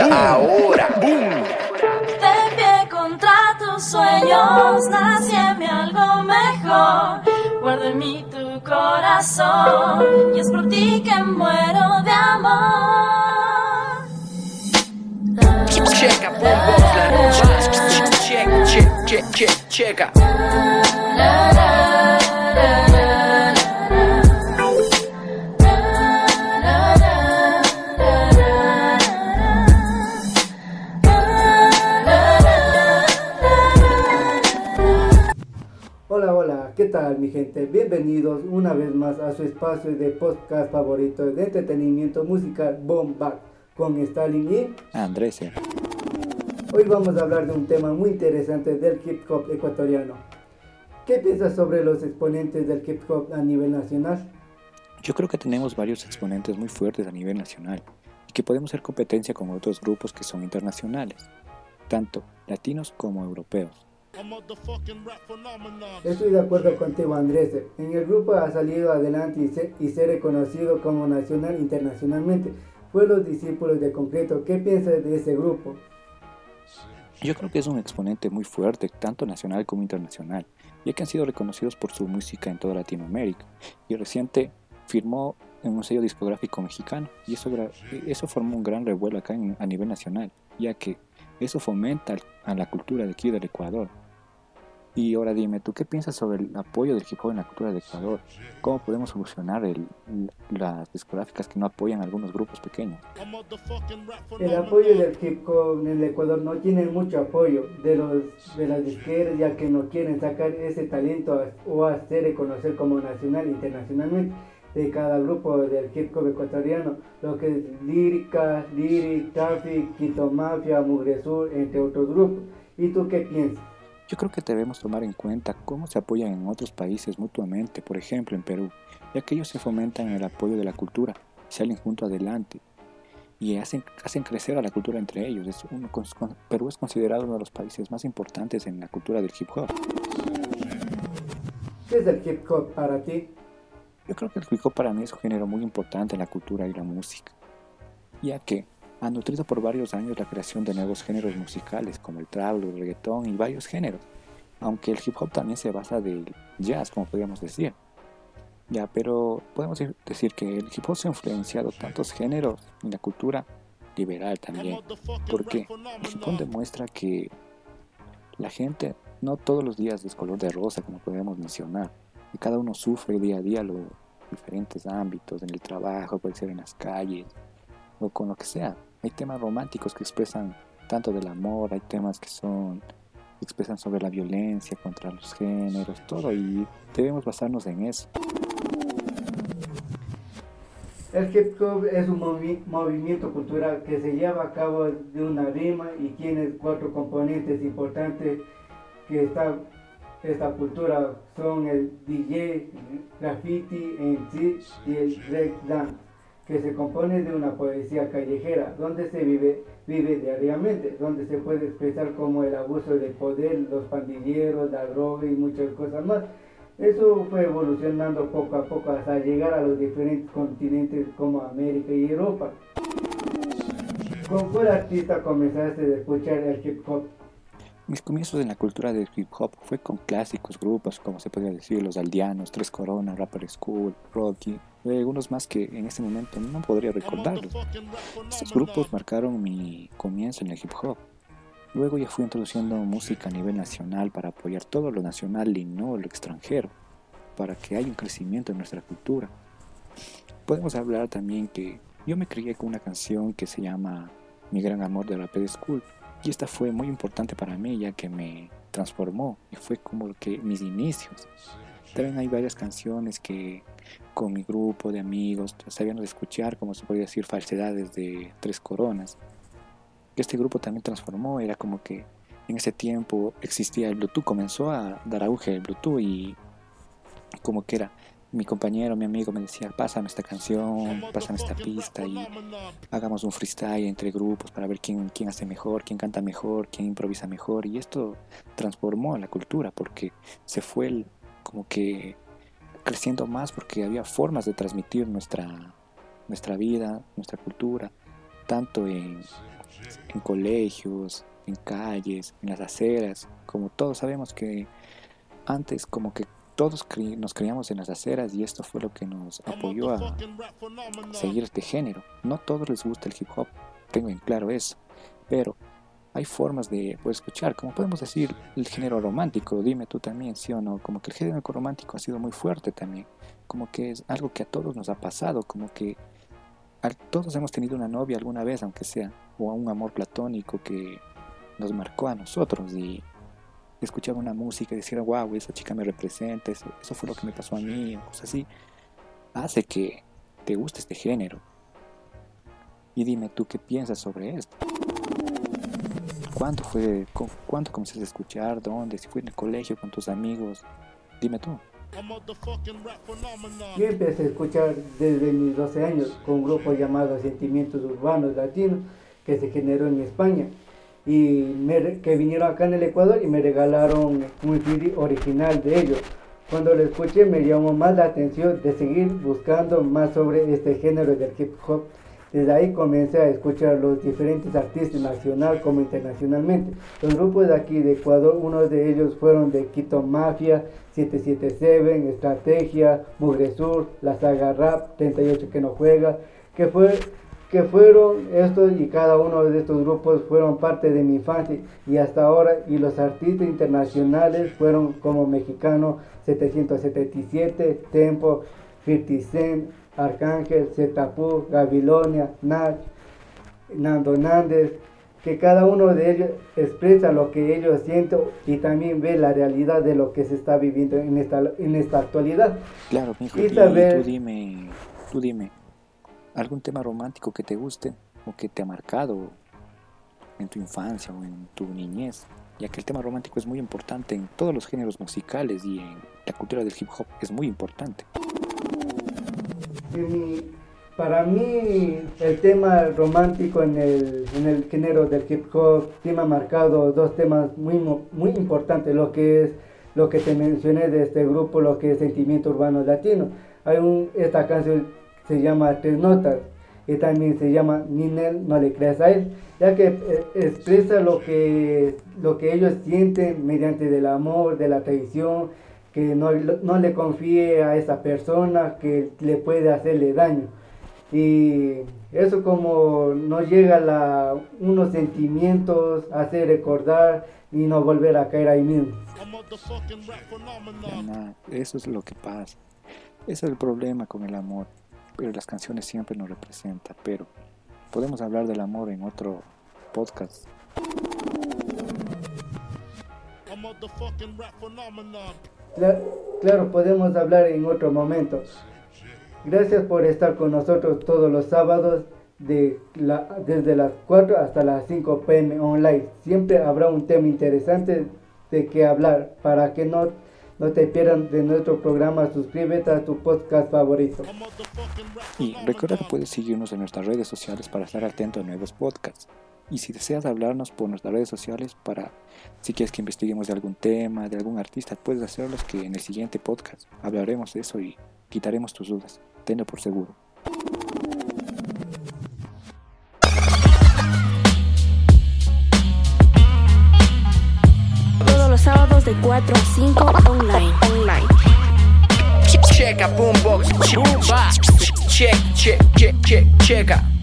escucha ahora. ¡Boom! De pie contra tus sueños, nací en mí algo mejor. Guardo en mí tu corazón y es por ti que muero de amor. Checa, boom, boom, la noche. Checa, checa, checa, checa. ¿Qué tal mi gente? Bienvenidos una vez más a su espacio de podcast favorito de entretenimiento musical Bomba con Stalin y Andrés. hoy vamos a hablar de un tema muy interesante del hip hop ecuatoriano. ¿Qué piensas sobre los exponentes del hip hop a nivel nacional? Yo creo que tenemos varios exponentes muy fuertes a nivel nacional y que podemos hacer competencia con otros grupos que son internacionales, tanto latinos como europeos. Estoy de acuerdo contigo Andrés. En el grupo ha salido adelante y se, y se reconocido como nacional internacionalmente. Fue los discípulos de Concreto. ¿Qué piensas de ese grupo? Yo creo que es un exponente muy fuerte, tanto nacional como internacional, ya que han sido reconocidos por su música en toda Latinoamérica. Y reciente firmó en un sello discográfico mexicano, y eso, gra- eso formó un gran revuelo acá en- a nivel nacional, ya que eso fomenta a la cultura de aquí del Ecuador. Y ahora dime, ¿tú qué piensas sobre el apoyo del hip hop en la cultura del Ecuador? ¿Cómo podemos solucionar las discográficas que no apoyan a algunos grupos pequeños? El apoyo del hip hop en el Ecuador no tiene mucho apoyo de los de las disqueras ya que no quieren sacar ese talento o hacer reconocer como nacional internacionalmente de cada grupo del hip hop ecuatoriano, lo que es Lírica, Lyric, Traffic, Quito Mafia, Mugre Sur, entre otros grupos. ¿Y tú qué piensas? Yo creo que debemos tomar en cuenta cómo se apoyan en otros países mutuamente, por ejemplo en Perú, ya que ellos se fomentan el apoyo de la cultura, salen junto adelante y hacen, hacen crecer a la cultura entre ellos. Es uno con- con- Perú es considerado uno de los países más importantes en la cultura del hip hop. ¿Qué es el hip hop para ti? Yo creo que el hip hop para mí es un género muy importante en la cultura y la música, ya que ha nutrido por varios años la creación de nuevos géneros musicales como el trap, el reggaetón y varios géneros, aunque el hip hop también se basa del jazz, como podríamos decir. Ya, pero podemos de- decir que el hip hop se ha influenciado tantos géneros en la cultura liberal también, porque el hip hop demuestra que la gente no todos los días es color de rosa, como podemos mencionar, y cada uno sufre día a día los diferentes ámbitos, en el trabajo, puede ser en las calles, o con lo que sea. Hay temas románticos que expresan tanto del amor, hay temas que son expresan sobre la violencia contra los géneros, todo, y debemos basarnos en eso. El hip hop es un movi- movimiento cultural que se lleva a cabo de una rima y tiene cuatro componentes importantes que esta, esta cultura son el DJ, graffiti, MC y el break dance, que se compone de una poesía callejera donde se vive, vive diariamente, donde se puede expresar como el abuso de poder, los pandilleros, la droga y muchas cosas más. Eso fue evolucionando poco a poco hasta llegar a los diferentes continentes como América y Europa. ¿Con cuál artista comenzaste a escuchar el hip hop? Mis comienzos en la cultura del hip hop fue con clásicos grupos, como se podría decir, Los Aldeanos, Tres Coronas, Rapper School, Rocky, y algunos más que en este momento no podría recordarlos. Estos grupos marcaron mi comienzo en el hip hop. Luego ya fui introduciendo música a nivel nacional para apoyar todo lo nacional y no lo extranjero, para que haya un crecimiento en nuestra cultura. Podemos hablar también que yo me crié con una canción que se llama Mi Gran Amor de Rapper School, y esta fue muy importante para mí ya que me transformó y fue como que mis inicios. También hay varias canciones que con mi grupo de amigos sabíamos escuchar, como se podría decir, falsedades de Tres Coronas. Este grupo también transformó, era como que en ese tiempo existía el Bluetooth, comenzó a dar auge el Bluetooth y como que era mi compañero, mi amigo me decía, pásame esta canción, pásame esta pista y hagamos un freestyle entre grupos para ver quién, quién hace mejor, quién canta mejor, quién improvisa mejor. Y esto transformó la cultura porque se fue como que creciendo más porque había formas de transmitir nuestra, nuestra vida, nuestra cultura, tanto en, en colegios, en calles, en las aceras, como todos sabemos que antes como que todos nos creíamos en las aceras y esto fue lo que nos apoyó a seguir este género. No a todos les gusta el hip hop, tengo en claro eso, pero hay formas de pues, escuchar, como podemos decir el género romántico, dime tú también, sí o no, como que el género romántico ha sido muy fuerte también, como que es algo que a todos nos ha pasado, como que todos hemos tenido una novia alguna vez, aunque sea, o un amor platónico que nos marcó a nosotros y escuchar una música y decir, wow, esa chica me representa, eso, fue lo que me pasó a mí, o cosas así, hace que te guste este género. Y dime tú qué piensas sobre esto. ¿Cuándo fue, cuándo comenzaste a escuchar? ¿Dónde? Si fue en el colegio, con tus amigos. Dime tú. Yo empecé a escuchar desde mis 12 años con un grupo llamado Sentimientos Urbanos Latinos que se generó en España y que vinieron acá en el Ecuador y me regalaron un CD original de ellos. Cuando lo escuché me llamó más la atención de seguir buscando más sobre este género del hip hop. Desde ahí comencé a escuchar los diferentes artistas nacional como internacionalmente. Los grupos de aquí de Ecuador, uno de ellos fueron de Quito Mafia, 777, Estrategia, Mugre Sur, La Saga Rap, 38 que no juega, que fue que fueron estos y cada uno de estos grupos fueron parte de mi infancia y hasta ahora y los artistas internacionales fueron como Mexicano 777, Tempo, 50 Cent, Arcángel, Zetapu, Gabilonia, Nach, Nando Nández, que cada uno de ellos expresa lo que ellos sienten y también ve la realidad de lo que se está viviendo en esta, en esta actualidad. Claro, mijo, y, tú dime, tú dime, algún tema romántico que te guste o que te ha marcado en tu infancia o en tu niñez, ya que el tema romántico es muy importante en todos los géneros musicales y en la cultura del hip hop es muy importante. para mí el tema romántico en el, en el género del hip hop tiene marcado dos temas muy, muy importantes, lo que es lo que te mencioné de este grupo, lo que es Sentimiento Urbano Latino. Hay un, esta canción se llama Tres Notas y también se llama Ninel, no le creas a él, ya que eh, expresa lo que, lo que ellos sienten mediante del amor, de la traición, que no, no le confíe a esa persona que le puede hacerle daño. Y eso como nos llega a unos sentimientos, hacer recordar y no volver a caer ahí mismo. Eso es lo que pasa. Ese es el problema con el amor pero las canciones siempre nos representan. Pero podemos hablar del amor en otro podcast. Claro, podemos hablar en otro momento. Gracias por estar con nosotros todos los sábados de la, desde las 4 hasta las 5 pm online. Siempre habrá un tema interesante de que hablar para que no no te pierdas de nuestro programa, suscríbete a tu podcast favorito. Y recuerda que puedes seguirnos en nuestras redes sociales para estar atento a nuevos podcasts. Y si deseas hablarnos por nuestras redes sociales para, si quieres que investiguemos de algún tema, de algún artista, puedes hacerlo que en el siguiente podcast hablaremos de eso y quitaremos tus dudas. Tenlo por seguro. Sábados de 4 a 5 online. online. Checa boombox, check, check, check, check, checa.